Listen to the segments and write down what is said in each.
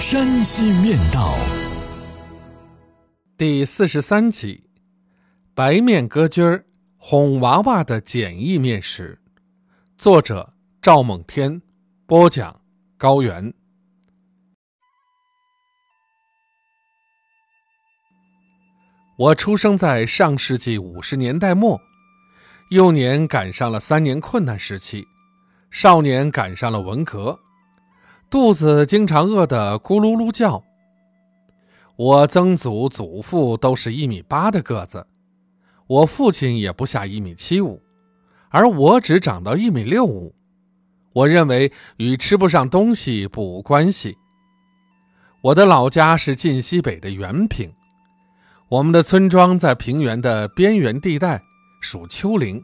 山西面道》第四十三集：白面歌军儿哄娃娃的简易面食。作者：赵猛天，播讲：高原。我出生在上世纪五十年代末，幼年赶上了三年困难时期，少年赶上了文革，肚子经常饿得咕噜噜叫。我曾祖祖父都是一米八的个子，我父亲也不下一米七五，而我只长到一米六五。我认为与吃不上东西不无关系。我的老家是晋西北的原平。我们的村庄在平原的边缘地带，属丘陵，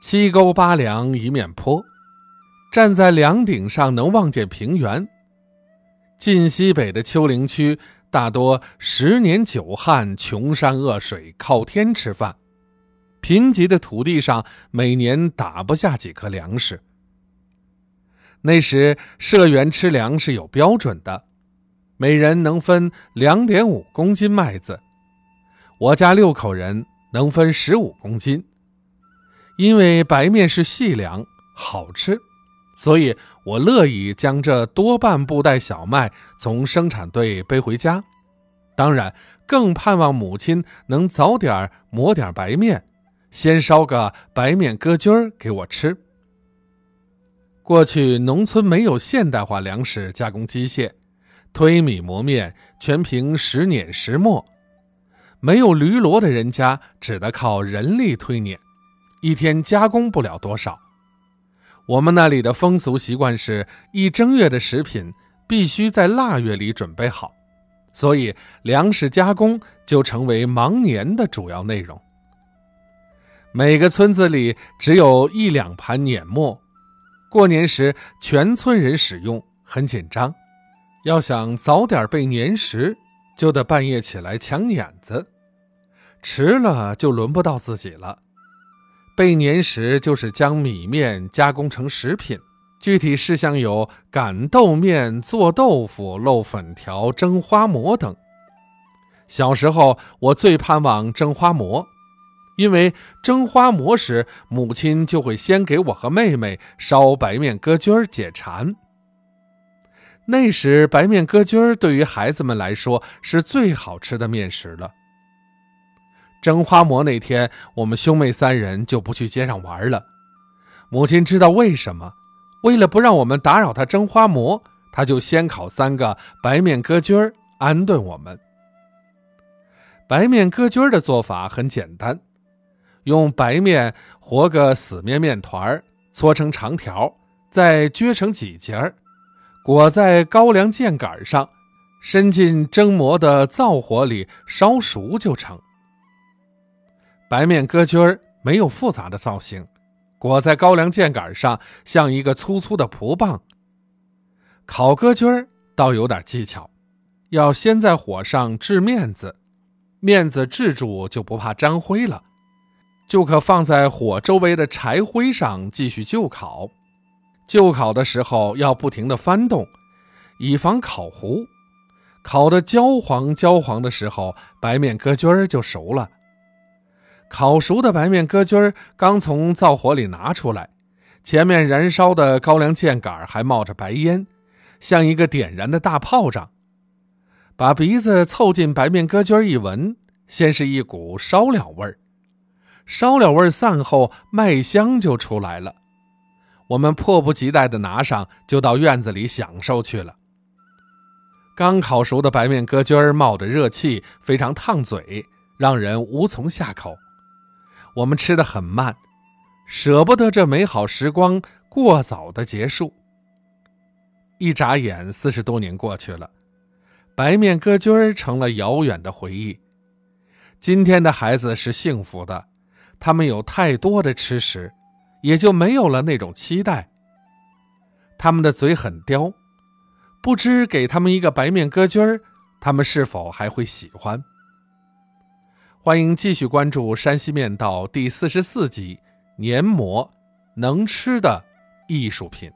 七沟八梁一面坡，站在梁顶上能望见平原。晋西北的丘陵区大多十年久旱，穷山恶水，靠天吃饭。贫瘠的土地上每年打不下几颗粮食。那时社员吃粮是有标准的，每人能分两点五公斤麦子。我家六口人能分十五公斤，因为白面是细粮，好吃，所以我乐意将这多半布袋小麦从生产队背回家。当然，更盼望母亲能早点磨点白面，先烧个白面歌军儿给我吃。过去农村没有现代化粮食加工机械，推米磨面全凭石碾石磨。没有驴骡的人家，只得靠人力推碾，一天加工不了多少。我们那里的风俗习惯是一正月的食品必须在腊月里准备好，所以粮食加工就成为忙年的主要内容。每个村子里只有一两盘碾末，过年时全村人使用，很紧张。要想早点备年食，就得半夜起来抢碾子。迟了就轮不到自己了。备年食就是将米面加工成食品，具体事项有擀豆面、做豆腐、漏粉条、蒸花馍等。小时候我最盼望蒸花馍，因为蒸花馍时母亲就会先给我和妹妹烧白面歌军儿解馋。那时白面歌军儿对于孩子们来说是最好吃的面食了。蒸花馍那天，我们兄妹三人就不去街上玩了。母亲知道为什么，为了不让我们打扰她蒸花馍，她就先烤三个白面歌军儿安顿我们。白面歌军儿的做法很简单，用白面和个死面面团儿，搓成长条，再撅成几节儿，裹在高粱箭杆上，伸进蒸馍的灶火里烧熟就成。白面歌军儿没有复杂的造型，裹在高粱箭杆上，像一个粗粗的蒲棒。烤歌军儿倒有点技巧，要先在火上制面子，面子制住就不怕沾灰了，就可放在火周围的柴灰上继续就烤。就烤的时候要不停的翻动，以防烤糊。烤的焦黄焦黄的时候，白面歌军儿就熟了。烤熟的白面歌军儿刚从灶火里拿出来，前面燃烧的高粱箭杆还冒着白烟，像一个点燃的大炮仗。把鼻子凑近白面歌军儿一闻，先是一股烧料味儿，烧料味儿散后，麦香就出来了。我们迫不及待地拿上，就到院子里享受去了。刚烤熟的白面歌军儿冒着热气，非常烫嘴，让人无从下口。我们吃的很慢，舍不得这美好时光过早的结束。一眨眼，四十多年过去了，白面歌军儿成了遥远的回忆。今天的孩子是幸福的，他们有太多的吃食，也就没有了那种期待。他们的嘴很刁，不知给他们一个白面歌军儿，他们是否还会喜欢？欢迎继续关注《山西面道》第四十四集《黏膜》，能吃的艺术品。